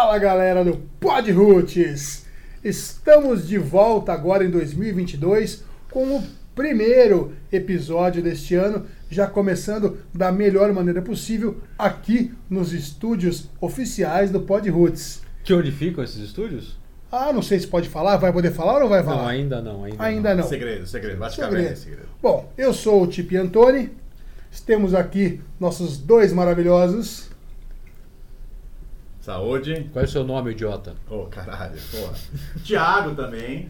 Fala galera do Pod Roots! Estamos de volta agora em 2022 com o primeiro episódio deste ano, já começando da melhor maneira possível aqui nos estúdios oficiais do Pod Roots. Que onde ficam esses estúdios? Ah, não sei se pode falar, vai poder falar ou não vai falar? Não, ainda não. Ainda, Ainda não. Segredo, segredo. Vai ficar Segredo. bem, segredo. Bom, eu sou o Tipi Antoni, temos aqui nossos dois maravilhosos. Saúde. Qual é o seu nome, idiota? Ô, caralho, porra. Tiago também.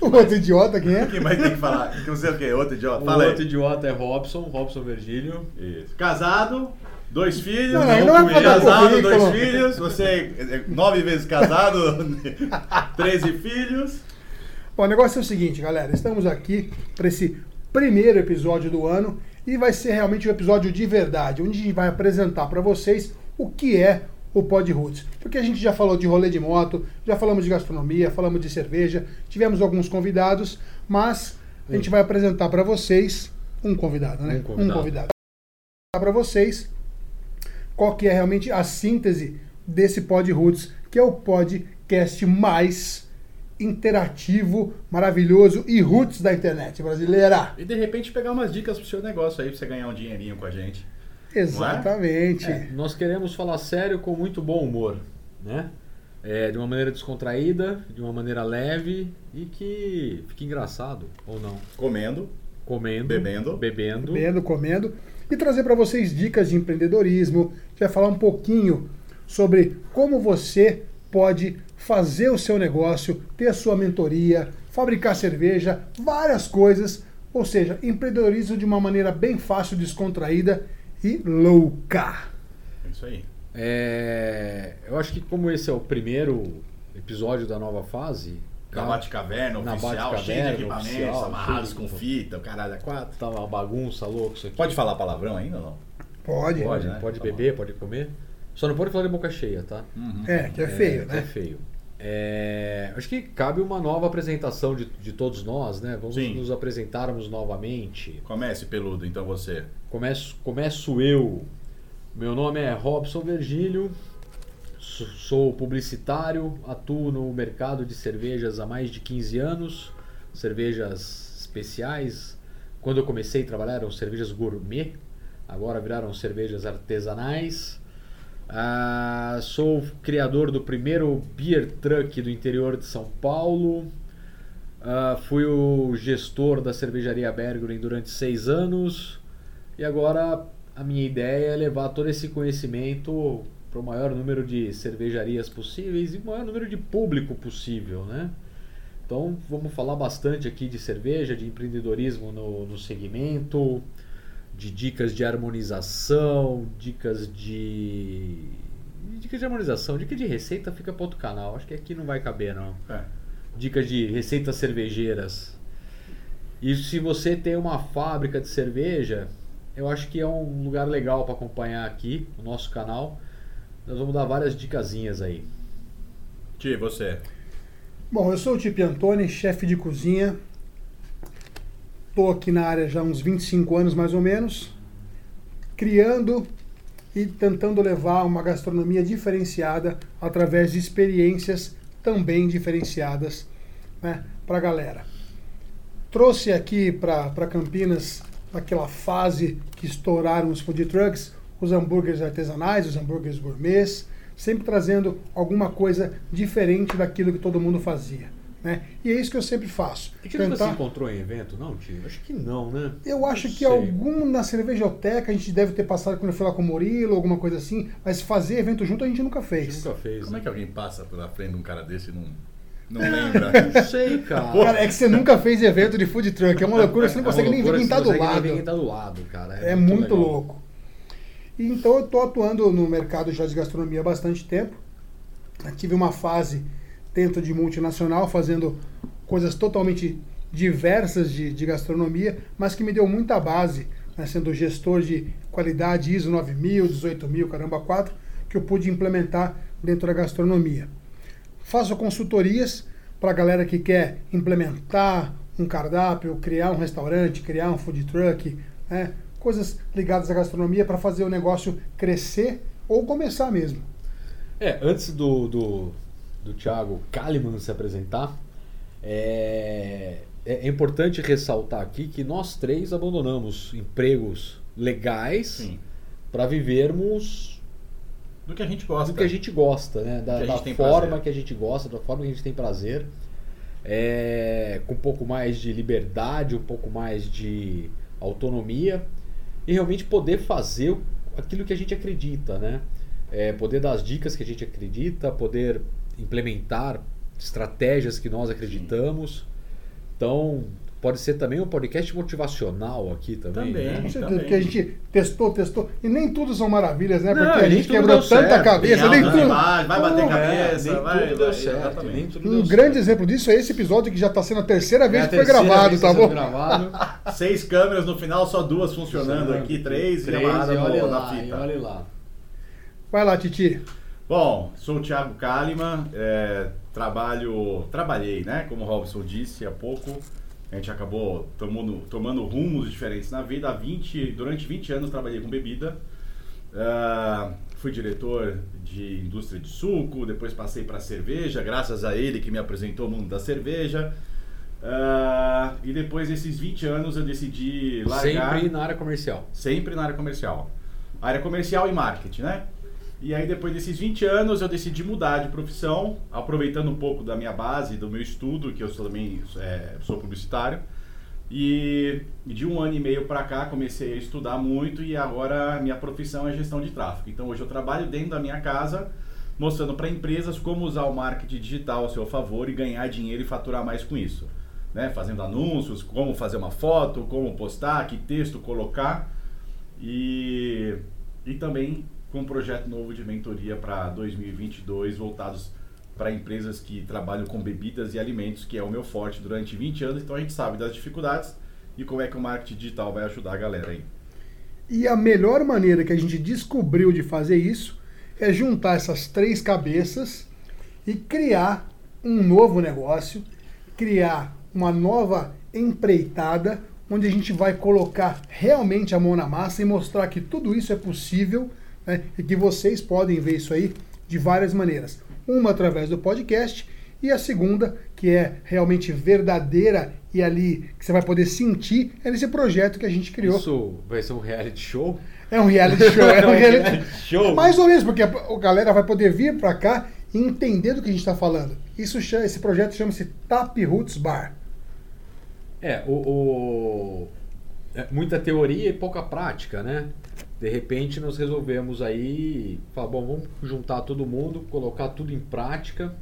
O outro idiota, quem é? Quem mais tem que falar? Que você é o quê? Outro idiota? O Fala outro aí. idiota é Robson, Robson Virgílio. Isso. Casado, dois filhos. Não, não, não é casado, dois filhos. Você é nove vezes casado, treze filhos. Bom, o negócio é o seguinte, galera. Estamos aqui para esse primeiro episódio do ano e vai ser realmente um episódio de verdade, onde a gente vai apresentar para vocês o que é o Pod Roots. Porque a gente já falou de rolê de moto, já falamos de gastronomia, falamos de cerveja, tivemos alguns convidados, mas a gente vai apresentar para vocês um convidado, né? Um convidado. Um convidado. Para vocês qual que é realmente a síntese desse Pod Roots, que é o podcast mais interativo, maravilhoso e roots da internet brasileira. E de repente pegar umas dicas pro seu negócio aí, pra você ganhar um dinheirinho com a gente. Exatamente. É, nós queremos falar sério com muito bom humor, né? É, de uma maneira descontraída, de uma maneira leve e que fique engraçado, ou não. Comendo. Comendo, Bebendo. bebendo. Bebendo, comendo e trazer para vocês dicas de empreendedorismo. A gente vai falar um pouquinho sobre como você pode fazer o seu negócio, ter a sua mentoria, fabricar cerveja, várias coisas. Ou seja, empreendedorismo de uma maneira bem fácil, descontraída e louca. É isso aí. É, eu acho que como esse é o primeiro episódio da nova fase, Na tá- Bate-Caverna Na oficial, cheio de equipamentos, oficial, amarrados cheio com fita, o caralho é quatro. tá uma bagunça louca isso aqui. Pode falar palavrão ainda ou não? Pode. Pode, né? pode Tá beber, pode comer. Só não pode falar de boca cheia, tá? É, que é feio, É né? feio. É, acho que cabe uma nova apresentação de, de todos nós, né? Vamos Sim. nos apresentarmos novamente. Comece, peludo, então você. Começo, começo eu. Meu nome é Robson Virgílio, sou- publicitário, atuo no mercado de cervejas há mais de 15 anos, cervejas especiais. Quando eu comecei a trabalhar eram cervejas gourmet, agora viraram cervejas artesanais. Ah, sou criador do primeiro beer truck do interior de São Paulo. Ah, fui o gestor da cervejaria Bergeren durante seis anos. E agora a minha ideia é levar todo esse conhecimento para o maior número de cervejarias possíveis e o maior número de público possível, né? Então vamos falar bastante aqui de cerveja, de empreendedorismo no, no segmento, de dicas de harmonização, dicas de. Dicas de harmonização, dica de receita fica para outro canal. Acho que aqui não vai caber, não É. dicas de receitas cervejeiras. E se você tem uma fábrica de cerveja, eu acho que é um lugar legal para acompanhar aqui no nosso canal. Nós vamos dar várias dicasinhas aí. Ti, você. Bom, eu sou o Tipi Antoni, chefe de cozinha. Estou aqui na área já há uns 25 anos mais ou menos, criando e tentando levar uma gastronomia diferenciada através de experiências também diferenciadas né, para a galera. Trouxe aqui para Campinas, naquela fase que estouraram os food trucks, os hambúrgueres artesanais, os hambúrgueres gourmets, sempre trazendo alguma coisa diferente daquilo que todo mundo fazia. Né? E é isso que eu sempre faço. E que nunca se Tentar- encontrou em evento, não, tio? Acho que não, né? eu acho Não que sei. algum na cervejoteca a gente deve ter passado quando eu fui lá com o Murilo, alguma coisa assim, mas fazer evento junto a gente nunca A gente fez. nunca fez. Como é né? que alguém passa pela frente de um cara desse e não, não lembra? Não sei, cara. Cara, é que você nunca fez evento de food truck, é uma loucura, você não É consegue nem ver loucura quem que tá você do consegue nem lado. ver quem tá do lado, cara. É muito legal. louco. E Então eu estou atuando no mercado já de gastronomia há bastante tempo. Eu tive uma fase dentro de multinacional, fazendo coisas totalmente diversas de, de gastronomia, mas que me deu muita base, né, sendo gestor de qualidade ISO 9000, 18000, caramba 4, que eu pude implementar dentro da gastronomia. Faço consultorias para a galera que quer implementar um cardápio, criar um restaurante, criar um food truck, né? coisas ligadas à gastronomia para fazer o negócio crescer ou começar mesmo. É, antes do, do, do Thiago Kalimann se apresentar, é, é importante ressaltar aqui que nós três abandonamos empregos legais para vivermos Do que a gente gosta. do que a gente gosta, né? Da, da forma prazer. que a gente gosta, da forma que a gente tem prazer. É, com um pouco mais de liberdade, um pouco mais de autonomia e realmente poder fazer aquilo que a gente acredita, né? É, poder dar as dicas que a gente acredita, poder implementar estratégias que nós acreditamos. Então, pode ser também um podcast motivacional aqui também. Também. né? Com certeza, também. porque a gente testou, testou. E nem tudo são maravilhas, né? Não, Porque a gente quebrou deu tanta certo. cabeça, nem tudo. baixas, vai bater Pô, cabeça, É, nem vai, tudo deu vai, certo, exatamente. nem tudo Um deu grande certo. exemplo disso é esse episódio que já está sendo a terceira vez É a que foi gravado, vez tá tá bom? sendo gravado. Seis câmeras no final, só duas funcionando aqui, três, amarrada e olha na lá, e fita. olha lá. Vai lá, Titi. Bom, sou o Thiago Kalimann, é, trabalho, trabalhei, né? Como o Robson disse há pouco, a gente acabou tomando, tomando rumos diferentes na vida. Há 20, durante 20 anos trabalhei com bebida. Ah, fui diretor de indústria de suco, depois passei para cerveja, graças a ele que me apresentou o mundo da cerveja. Ah, e depois desses 20 anos eu decidi largar Sempre na área comercial. sempre na área comercial. Área comercial e marketing, né? E aí depois desses 20 anos eu decidi mudar de profissão, aproveitando um pouco da minha base, do meu estudo, que eu também é, sou publicitário. E de um ano e meio para cá comecei a estudar muito e agora minha profissão é gestão de tráfego. Então hoje eu trabalho dentro da minha casa, mostrando para empresas como usar o marketing digital a seu favor e ganhar dinheiro e faturar mais com isso. Né? Fazendo anúncios, como fazer uma foto, como postar, que texto colocar. E, e também com um projeto novo de mentoria para 2022 voltados para empresas que trabalham com bebidas e alimentos, que é o meu forte durante 20 anos. Então a gente sabe das dificuldades e como é que o marketing digital vai ajudar a galera aí. E a melhor maneira que a gente descobriu de fazer isso é juntar essas três cabeças e criar um novo negócio, criar uma nova empreitada, onde a gente vai colocar realmente a mão na massa e mostrar que tudo isso é possível né, e que vocês podem ver isso aí de várias maneiras. Uma através do podcast e a segunda, que é realmente verdadeira e ali que você vai poder sentir, é nesse projeto que a gente criou. Isso vai ser um reality show? É um reality show. É um reality reality show. Mais ou menos, porque a galera vai poder vir pra cá e entender do que a gente está falando. Isso, esse projeto chama-se Tap Roots Bar. É, o, o- é muita teoria e pouca prática, né? De repente nós resolvemos aí, falar, bom, vamos juntar todo mundo, colocar tudo em prática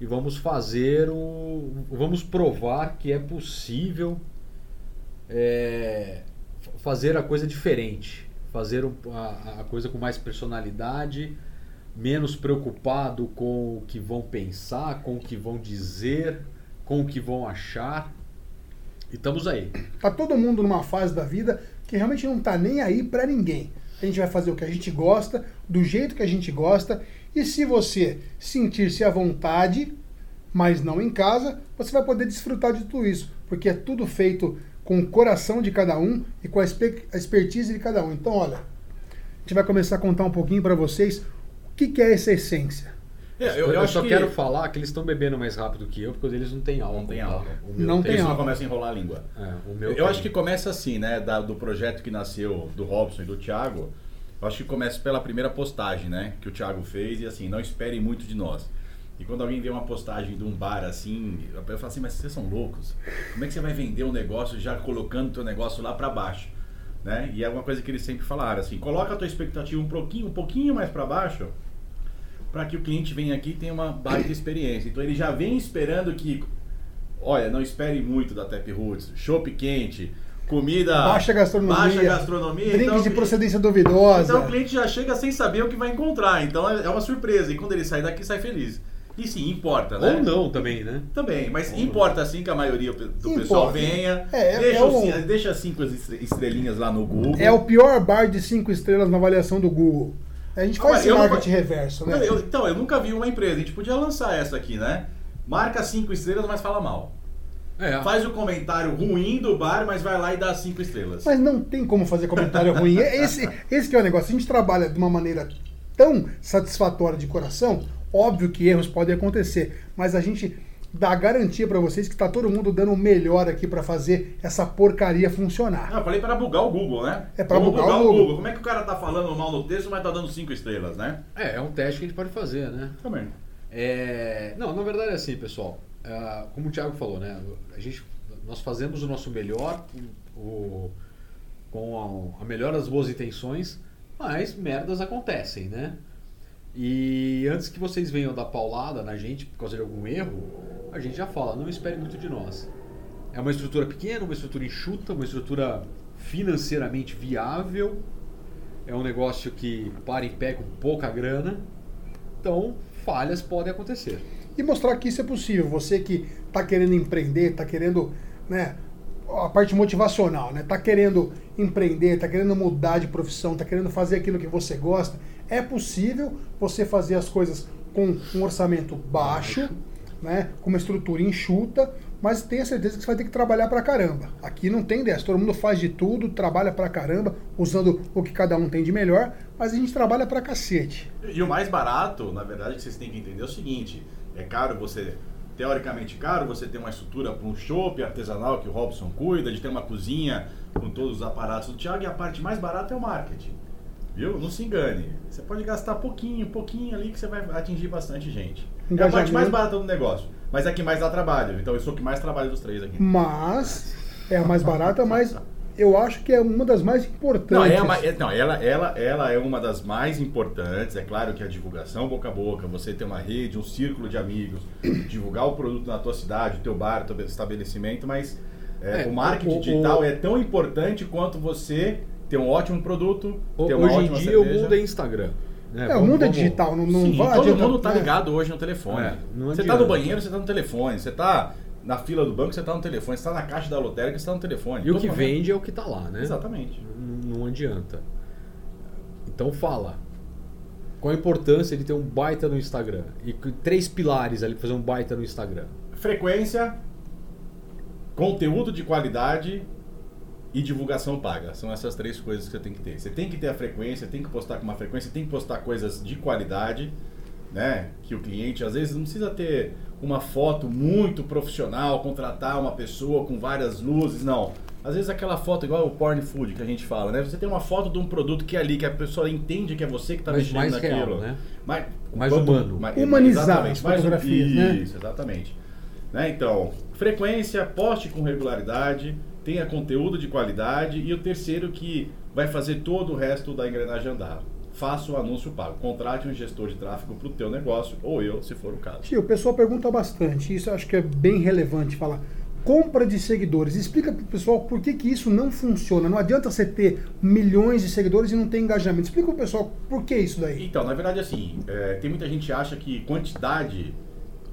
e vamos fazer o, vamos provar que é possível é, fazer a coisa diferente, fazer a, a coisa com mais personalidade, menos preocupado com o que vão pensar, com o que vão dizer, com o que vão achar. E estamos aí. Tá todo mundo numa fase da vida que realmente não tá nem aí pra ninguém. A gente vai fazer o que a gente gosta, do jeito que a gente gosta, e se você sentir-se à vontade, mas não em casa, você vai poder desfrutar de tudo isso, porque é tudo feito com o coração de cada um e com a expertise de cada um. Então, olha, a gente vai começar a contar um pouquinho pra vocês o que, que é essa essência. É, Eu, eu acho só que quero falar que eles estão bebendo mais rápido que eu, porque eles não têm álcool. Não tem tá? álcool. O meu Não tem Eles não álcool. começam a enrolar a língua. É, o meu Eu tem. acho que começa assim, né? da- do projeto que nasceu do Robson e do Thiago. Eu acho que começa pela primeira postagem, né? Que o Thiago fez e assim, não espere muito de nós. E quando alguém vê uma postagem de um bar assim, eu falo assim, mas vocês são loucos. Como é que você vai vender um negócio já colocando o teu negócio lá para baixo? Né? E é uma coisa que eles sempre falaram, assim, coloca a tua expectativa um pouquinho, um pouquinho mais para baixo, para que o cliente venha aqui e tenha uma baita experiência. Então ele já vem esperando que, olha, não espere muito da Tap Roots, chopp quente, comida Baixa gastronomia, baixa gastronomia, drinks então, de procedência duvidosa. então o cliente já chega sem saber o que vai encontrar. Então é é uma surpresa. E quando ele sai daqui, sai feliz. E sim, importa, né? Ou não também, né? Também, mas Ou importa sim que a maioria do Importa. pessoal venha. É, é- deixa, é um- deixa cinco estre- estrelinhas lá no Google. É o pior bar de cinco estrelas na avaliação do Google. A gente Ah, faz esse não marketing vou- reverso, né? Eu- então, eu nunca vi uma empresa. A gente podia lançar essa aqui, né? Marca cinco estrelas, mas fala mal. É. Faz o comentário ruim do bar, mas vai lá e dá cinco estrelas. Mas não tem como fazer comentário ruim. Esse, esse que é o negócio. A gente trabalha de uma maneira tão satisfatória de coração. Óbvio que erros podem acontecer, mas a gente dá garantia para vocês que tá todo mundo dando o melhor aqui para fazer essa porcaria funcionar. Não, eu falei para bugar o Google, né? É para bugar, bugar, o Google. Google. Como é que o cara tá falando mal no texto, mas tá dando cinco estrelas, né? É, é um teste que a gente pode fazer, né? Também. É... Não, na verdade é assim, pessoal. É, como o Thiago falou, né? A gente, nós fazemos o nosso melhor o, com a, a melhor das boas intenções, mas merdas acontecem, né? E antes que vocês venham dar paulada na gente por causa de algum erro, a gente já fala, não espere muito de nós. É uma estrutura pequena, uma estrutura enxuta, uma estrutura financeiramente viável. É um negócio que para em pé com pouca grana. Então, falhas podem acontecer. E mostrar que isso é possível. Você que está querendo empreender, está querendo, né, a parte motivacional, né? Tá querendo empreender, tá querendo mudar de profissão, tá querendo fazer aquilo que você gosta, é possível você fazer as coisas com um orçamento baixo, né, com uma estrutura enxuta, mas tenha certeza que você vai ter que trabalhar pra caramba. Aqui não tem dessa, todo mundo faz de tudo, trabalha pra caramba, usando o que cada um tem de melhor, mas a gente trabalha pra cacete. E o mais barato, na verdade, que vocês têm que entender é o seguinte: é caro você teoricamente caro você ter uma estrutura para um chopp artesanal que o Robson cuida, de ter uma cozinha com todos os aparatos do Thiago, e a parte mais barata é o marketing. Viu? Não se engane. Você pode gastar pouquinho, pouquinho ali que você vai atingir bastante gente. É a parte mais barata do negócio. Mas é a que mais dá trabalho. Então eu sou o que mais trabalha dos três aqui. Mas é a mais barata, mas eu acho que é uma das mais importantes. Não, é uma, é, não ela, ela, ela é uma das mais importantes. É claro que a divulgação boca a boca, você ter uma rede, um círculo de amigos, divulgar o produto na tua cidade, o teu bar, o teu estabelecimento, mas é, é, o marketing o, digital o, é tão importante quanto você ter um ótimo produto, ter uma Hoje ótima em dia cerveja. o mundo é Instagram. Né? É, o mundo é digital, não, não Sim, vai todo mundo tá ligado hoje no telefone. É, você tá no banheiro, você tá no telefone. Você tá na fila do banco, você tá no telefone. Você tá na caixa da lotérica, você tá no telefone. E o que vende é o que tá lá, né? Exatamente. Não, não adianta. Então fala. Qual a importância de ter um baita no Instagram? E três pilares ali para fazer um baita no Instagram. Frequência, conteúdo de qualidade e divulgação paga. São essas três coisas que você tem que ter. Você tem que ter a frequência, tem que postar com uma frequência, tem que postar coisas de qualidade, né? Que o cliente às vezes não precisa ter uma foto muito profissional, contratar uma pessoa com várias luzes, não. Às vezes aquela foto igual o porn food que a gente fala, né? Você tem uma foto de um produto que é ali, que a pessoa entende que é você que está mexendo mais naquilo. Real, né? Mais, mais humano. Mais, Humanizar mais, né? Isso, exatamente. Né? Então, frequência, poste com regularidade, tenha conteúdo de qualidade e o terceiro que vai fazer todo o resto da engrenagem andar. Faça o anúncio pago. Contrate um gestor de tráfego para o teu negócio ou eu, se for o caso. Tio, o pessoal pergunta bastante. Isso eu acho que é bem relevante falar. Compra de seguidores. Explica para o pessoal por que, que isso não funciona. Não adianta você ter milhões de seguidores e não ter engajamento. Explica para o pessoal por que isso daí. Então, na verdade, assim, é, tem muita gente que acha que quantidade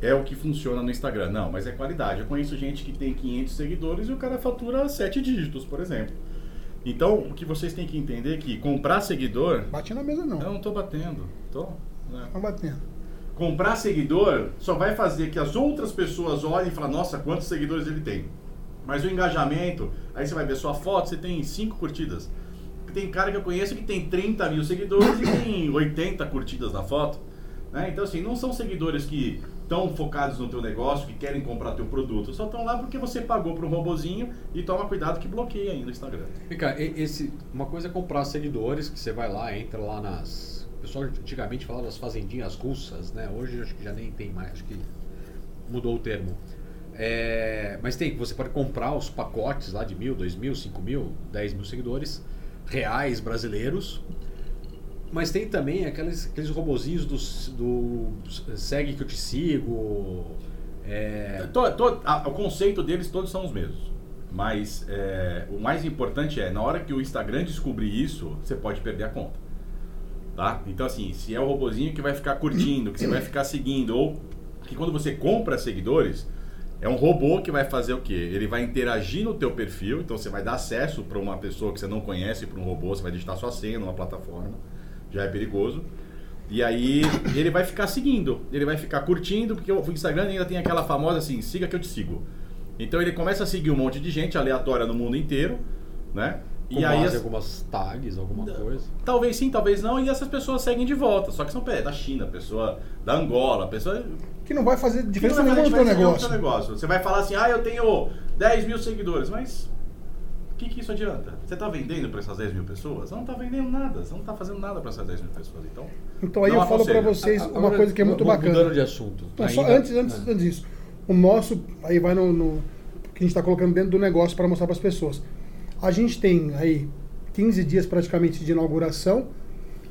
é o que funciona no Instagram. Não, mas é qualidade. Eu conheço gente que tem 500 seguidores e o cara fatura 7 dígitos, por exemplo. Então, o que vocês têm que entender é que comprar seguidor. Bate na mesa, não. Eu não estou batendo. Tô, né? Tá batendo. Comprar seguidor só vai fazer que as outras pessoas olhem e falem: nossa, quantos seguidores ele tem. Mas o engajamento, aí você vai ver sua foto, você tem 5 curtidas. Tem cara que eu conheço que tem 30 mil seguidores e tem 80 curtidas na foto. Né? Então, assim, não são seguidores que estão focados no teu negócio, que querem comprar teu produto. Só estão lá porque você pagou para um robozinho e toma cuidado que bloqueia ainda o Instagram. Fica, esse, uma coisa é comprar seguidores, que você vai lá, entra lá nas... O pessoal antigamente falava das fazendinhas russas, né? Hoje acho que já nem tem mais, acho que mudou o termo. É, mas tem, você pode comprar os pacotes lá de mil, dois mil, cinco mil, dez mil seguidores reais brasileiros mas tem também aqueles, aqueles robozinhos do, do segue que eu te sigo. É... Tô, tô, a, o conceito deles todos são os mesmos. Mas é, o mais importante é, na hora que o Instagram descobrir isso, você pode perder a conta. Tá? Então assim, se é o robozinho que vai ficar curtindo, que você vai ficar seguindo, ou que quando você compra seguidores, é um robô que vai fazer o quê? Ele vai interagir no teu perfil, então você vai dar acesso para uma pessoa que você não conhece, para um robô, você vai digitar sua senha numa plataforma já é perigoso. E aí ele vai ficar seguindo, ele vai ficar curtindo, porque o Instagram ainda tem aquela famosa assim, siga que eu te sigo. Então ele começa a seguir um monte de gente aleatória no mundo inteiro, né? Com E aí as- algumas tags, alguma coisa. Talvez sim, talvez não, e essas pessoas seguem de volta. Só que são pé, da China, pessoa da Angola, pessoa. Que não vai fazer diferença nenhuma no teu negócio. negócio. Você vai falar assim, ah, eu tenho 10 mil seguidores, mas que, que isso adianta? Você está vendendo para essas 10 mil pessoas? Você não está vendendo nada, você não está fazendo nada para essas 10 mil pessoas. Então, Então aí eu falo para vocês uma Agora, coisa que é muito mu- bacana. Mudando de assunto. Então, só ainda- antes, antes, é. antes disso, o nosso, aí vai no, no que a gente está colocando dentro do negócio para mostrar para as pessoas. A gente tem aí 15 dias praticamente de inauguração,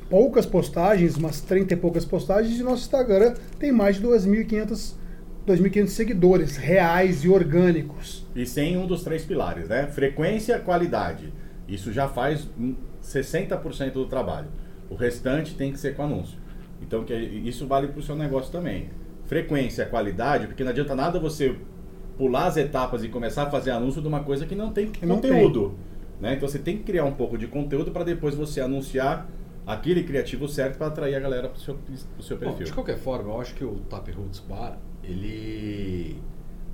poucas postagens, umas 30 e poucas postagens, e nosso Instagram tem mais de 2.500 2.500 seguidores reais e orgânicos. e sem um dos três pilares, né? Frequência, qualidade. Isso já faz hum, 60% do trabalho. O restante tem que ser com anúncio. Então, que isso vale para o seu negócio também. Frequência, qualidade, porque não adianta nada você pular as etapas e começar a fazer anúncio de uma coisa que não tem Que não conteúdo. Né? Então, você tem que criar um pouco de conteúdo para depois você anunciar aquele criativo certo para atrair a galera para o seu, pro seu Bom, perfil. de qualquer forma, eu acho que o Tap Roots Bar, ele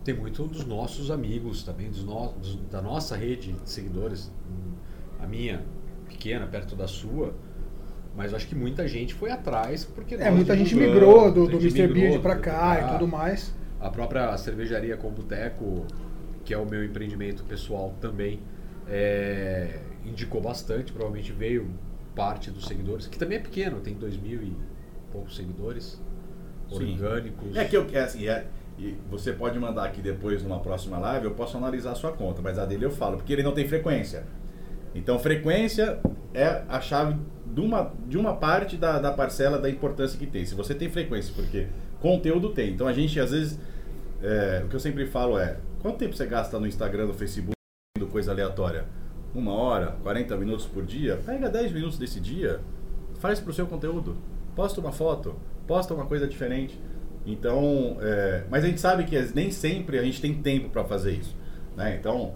tem muito dos nossos amigos também, dos no, dos- da nossa rede de seguidores, a minha pequena, perto da sua, mas acho que muita gente foi atrás porque É, muita gente migrou do, do Mr. Beard para cá e tudo mais. A própria cervejaria com boteco, que é o meu empreendimento pessoal também, é, indicou bastante, provavelmente veio parte dos seguidores, que também é pequeno, tem dois mil e poucos seguidores. Orgânicos. É que eu é assim, é, e você pode mandar aqui depois numa próxima live, eu posso analisar a sua conta, mas a dele eu falo, porque ele não tem frequência. Então frequência é a chave de uma, de uma parte da, da parcela da importância que tem. Se você tem frequência, porque conteúdo tem. Então a gente às vezes. é, o que eu sempre falo é, quanto tempo você gasta no Instagram, no Facebook, vendo coisa aleatória? Uma hora, 40 minutos por dia? Pega 10 minutos desse dia, faz pro seu conteúdo. Posta uma foto, posta uma coisa diferente. Então, é, mas a gente sabe que nem sempre a gente tem tempo para fazer isso. Né? Então,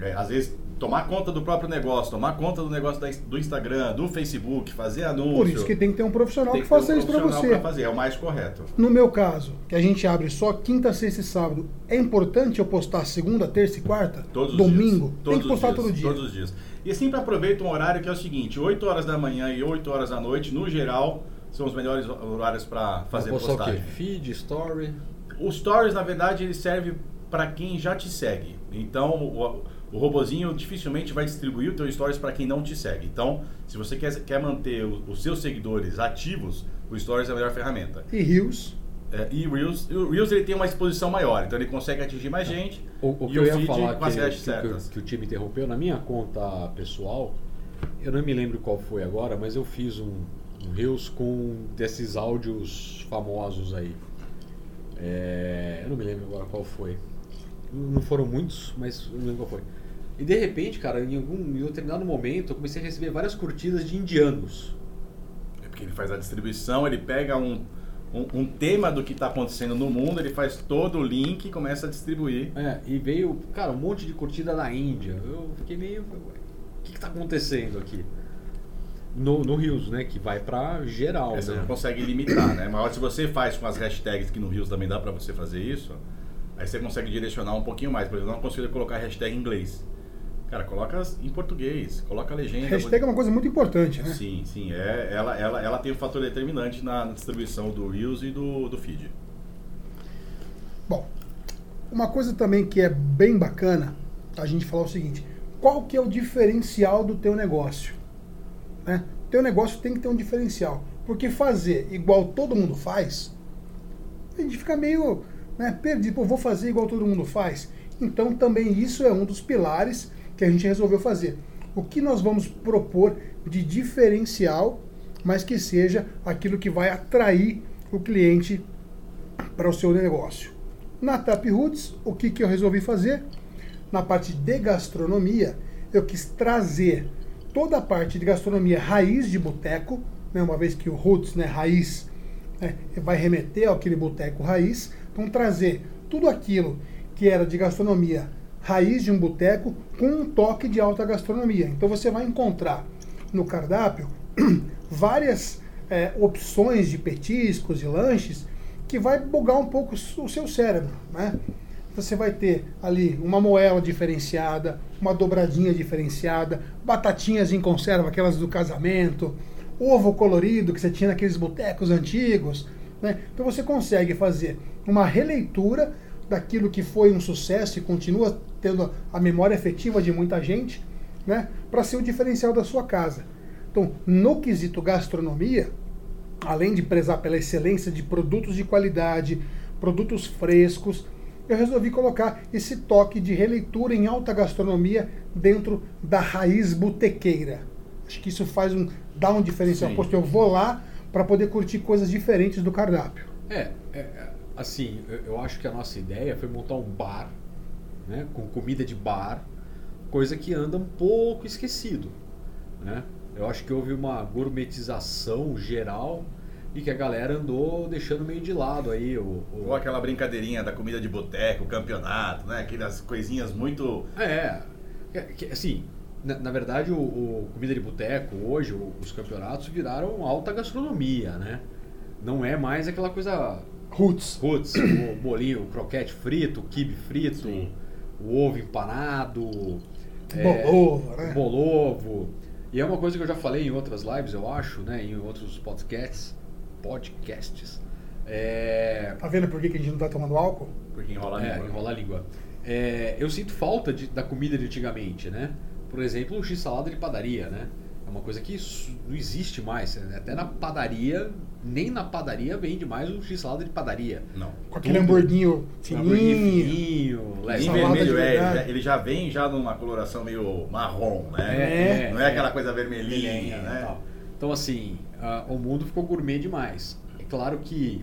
é, às vezes, tomar conta do próprio negócio, tomar conta do negócio da- do Instagram, do Facebook, fazer anúncio. Por isso que tem que ter um profissional tem que ter um faça isso para profissional você. pra fazer, é o mais correto. No meu caso, que a gente abre só quinta, sexta e sábado, é importante eu postar segunda, terça e quarta? Todos os Domingo? dias. Tem Todos que postar os dias, todo dia. Todos os dias. E sempre aproveita um horário que é o seguinte: 8 horas da manhã e 8 horas da noite, no geral, são os melhores horários para fazer postar o quê? postagem. Feed, story. O Stories, na verdade, ele serve para quem já te segue. Então, o, o robozinho dificilmente vai distribuir o teu Stories para quem não te segue. Então, se você quer, quer manter o- os seus seguidores ativos, o Stories é a melhor ferramenta. E rios. É, e Reels, o Reels ele tem uma exposição maior, então ele consegue atingir mais gente. O, o e que eu ia feed falar com as que, que, que, certas. que o time interrompeu, na minha conta pessoal, eu não me lembro qual foi agora, mas eu fiz um, Reels com desses áudios famosos aí. É, eu não me lembro agora qual foi. Não foram muitos, mas eu não lembro qual foi. E de repente, cara, em algum em um determinado momento, eu comecei a receber várias curtidas de indianos. É porque ele faz a distribuição, ele pega um, um, um tema do que está acontecendo no mundo, ele faz todo o link e começa a distribuir. É, e veio, cara, um monte de curtida da Índia. Eu fiquei meio. O que, que tá acontecendo aqui? No, no Rios, né? Que vai pra geral, Essa né? não consegue limitar, né? Mas se você faz com as hashtags que no Rios também dá para você fazer isso, aí você consegue direcionar um pouquinho mais. Por exemplo, eu não consigo colocar hashtag em inglês. Cara, coloca em português, coloca a legenda. Hashtag é uma coisa muito importante, né? Sim, sim. É, ela, ela, ela tem um fator determinante na distribuição do Reels e do, do feed. Bom, uma coisa também que é bem bacana a gente falar o seguinte: qual que é o diferencial do teu negócio? Né? Teu negócio tem que ter um diferencial, porque fazer igual todo mundo faz, a gente fica meio né, perdido. Pô, vou fazer igual todo mundo faz. Então também isso é um dos pilares que a gente resolveu fazer. O que nós vamos propor de diferencial, mas que seja aquilo que vai atrair o cliente para o seu negócio. Na Tap Roots, o que, que eu resolvi fazer? Na parte de gastronomia, eu quis trazer toda a parte de gastronomia raiz de boteco, né, uma vez que o Roots, né, raiz, né, vai remeter àquele boteco raiz. Então, trazer tudo aquilo que era de gastronomia raiz de um boteco com um toque de alta gastronomia. Então, você vai encontrar no cardápio várias é, opções de petiscos e lanches que vai bugar um pouco o seu cérebro, né? Você vai ter ali uma moela diferenciada, uma dobradinha diferenciada, batatinhas em conserva, aquelas do casamento, ovo colorido que você tinha naqueles botecos antigos. Né? Então você consegue fazer uma releitura daquilo que foi um sucesso e continua tendo a memória efetiva de muita gente, né? para ser o diferencial da sua casa. Então, no quesito gastronomia, além de prezar pela excelência de produtos de qualidade, produtos frescos, eu resolvi colocar esse toque de releitura em alta gastronomia dentro da raiz botequeira. Acho que isso faz um dá um diferencial. Poxa, eu vou lá para poder curtir coisas diferentes do cardápio. É, é, é, assim, eu, eu acho que a nossa ideia foi montar um bar, né, com comida de bar, coisa que anda um pouco esquecido, né? Eu acho que houve uma gourmetização geral e que a galera andou deixando meio de lado aí o, o- Ou aquela brincadeirinha da comida de boteco, campeonato, né? Aquelas coisinhas muito. É, que- que, assim, na, na verdade o, o comida de boteco hoje, os campeonatos viraram alta gastronomia, né? Não é mais aquela coisa Roots. Putz, o bolinho, o croquete frito, o quibe frito, Sim. o ovo empanado, Bolovo, né? o bolovo. E é uma coisa que eu já falei em outras lives, eu acho, né, em outros podcasts, podcasts. É, Tá vendo por que que a gente não tá tomando álcool? Porque enrola a é, língua. enrolar a língua. É, eu sinto falta de- da comida de antigamente, né? Por exemplo, um x-salada de padaria, né? É uma coisa que não existe mais. né? Até na padaria, nem na padaria vende mais um x-salada de padaria. Não. Com aquele hamburguinho Um hamburguinho fininho. fininho, Em leve. Vermelho, é, ele já, vem já numa coloração meio marrom, né? É, Não é aquela coisa vermelhinha, né? tal. Então, assim, o mundo ficou gourmet demais. É claro que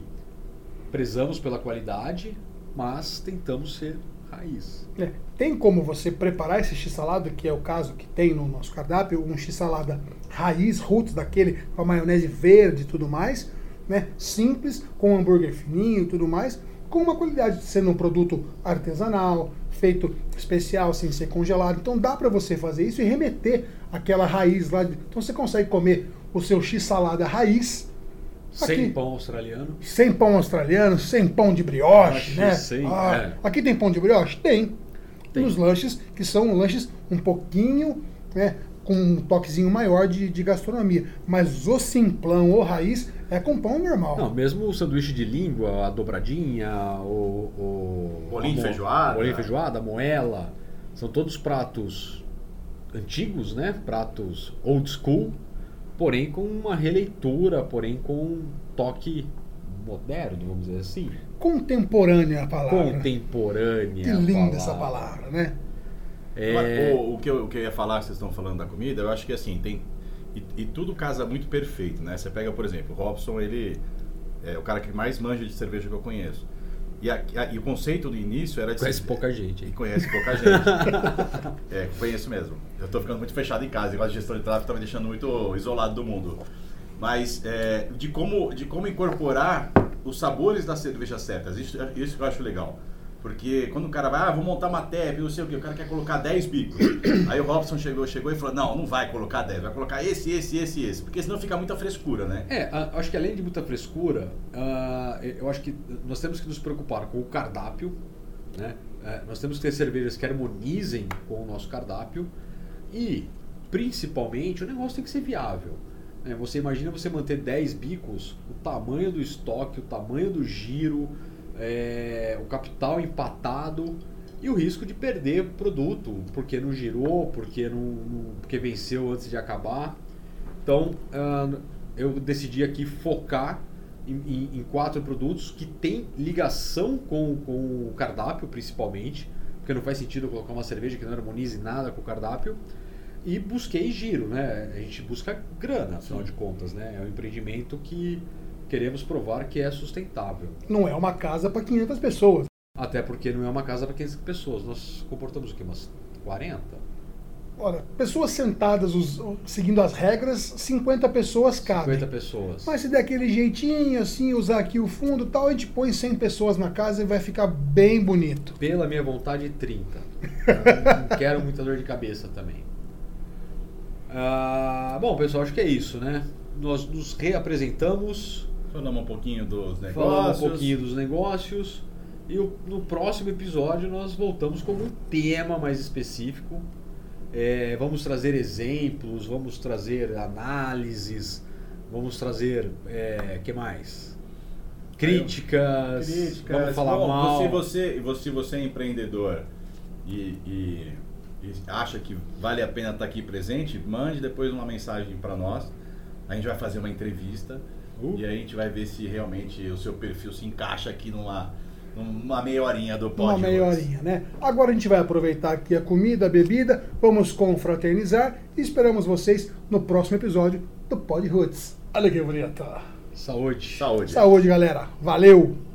prezamos pela qualidade, mas tentamos ser raiz. É, Tem como você preparar esse x-salada, que é o caso que tem no nosso cardápio, um x-salada raiz, roots daquele, com a maionese verde e tudo mais, né? Simples, com um hambúrguer fininho e tudo mais, com uma qualidade, sendo um produto artesanal, feito especial, sem ser congelado. Então dá para você fazer isso e remeter aquela raiz lá. de- Então você consegue comer o seu x-salada raiz, Sem Aqui. pão australiano. sem pão australiano, sem pão de brioche, Brioche, né? sem, Ah, é. Aqui tem pão de brioche? Tem. Tem. Nos lanches, que são lanches um pouquinho, né, com um toquezinho maior de, de gastronomia. Mas o simplão ou raiz é com pão normal. Não, mesmo o sanduíche de língua, a dobradinha, o. o Bolinho de feijoada. Bolinho de feijoada, a moela. São todos pratos antigos, né? Pratos old school, porém com uma releitura, porém com um toque moderno, vamos dizer assim. Contemporânea a palavra. Contemporânea. Que linda essa palavra, né? É, O, o que eu, o que eu ia falar, vocês estão falando da comida, eu acho que assim, tem. E, e tudo casa muito perfeito, né? Você pega, por exemplo, o Robson, ele é o cara que mais manja de cerveja que eu conheço. E, a- a- e o conceito do início era de. conhece pouca gente. E hein? conhece pouca gente. é, conheço mesmo. Eu tô ficando muito fechado em casa. Igual a gestão de tráfego tá me deixando muito isolado do mundo. Mas é, de, como, de como incorporar os sabores das cervejas certas. Isso, isso que eu acho legal. Porque quando o cara vai, ah, vou montar uma TEP, não sei o que, o cara quer colocar 10 bicos. Aí o Robson chegou, chegou e falou, não, não vai colocar 10, vai colocar esse, esse, esse, esse. Porque senão fica muita frescura, né? É, acho que além de muita frescura, ah, eu acho que nós temos que nos preocupar com o cardápio, né? É, nós temos que ter cervejas que harmonizem com o nosso cardápio e, principalmente, o negócio tem que ser viável. né? Você imagina você manter 10 bicos, o tamanho do estoque, o tamanho do giro, é, o capital empatado e o risco de perder produto porque não girou, porque, não, não- porque venceu antes de acabar. Então, ah, eu decidi aqui focar em, em- em quatro produtos que têm ligação com, com o cardápio, principalmente, porque não faz sentido colocar uma cerveja que não harmonize nada com o cardápio. E busquei giro, né? A gente busca grana, afinal Sim. de contas, né? É um empreendimento que queremos provar que é sustentável. Não é uma casa para 500 pessoas. Até porque não é uma casa para 15 pessoas. Nós comportamos o quê? Umas 40? Olha, pessoas sentadas os- seguindo as regras, 50 pessoas cabem. 50 pessoas. Mas se der aquele jeitinho, assim, usar aqui o fundo e tal, a gente põe 100 pessoas na casa e vai ficar bem bonito. Pela minha vontade, 30. Eu não quero muita dor de cabeça também. Ah, bom, pessoal, acho que é isso, né? Nós nos reapresentamos, Falamos um pouquinho dos negócios. falamos um pouquinho dos negócios E o- no próximo episódio nós voltamos com um tema mais específico. É, vamos trazer exemplos, vamos trazer análises, vamos trazer. É, que mais? Críticas, Críticas. vamos falar Bom, mal. Se você, você, você é empreendedor e, e- e acha que vale a pena estar aqui presente, mande depois uma mensagem para nós. A gente vai fazer uma entrevista Uh. e aí a gente vai ver se realmente o seu perfil se encaixa aqui numa, numa meia horinha do Uma Pod meia horinha, né? Agora a gente vai aproveitar aqui a comida, a bebida, vamos confraternizar e esperamos vocês no próximo episódio do Pod Roots. Olha que bonito. Saúde. Saúde. Saúde, galera. Valeu!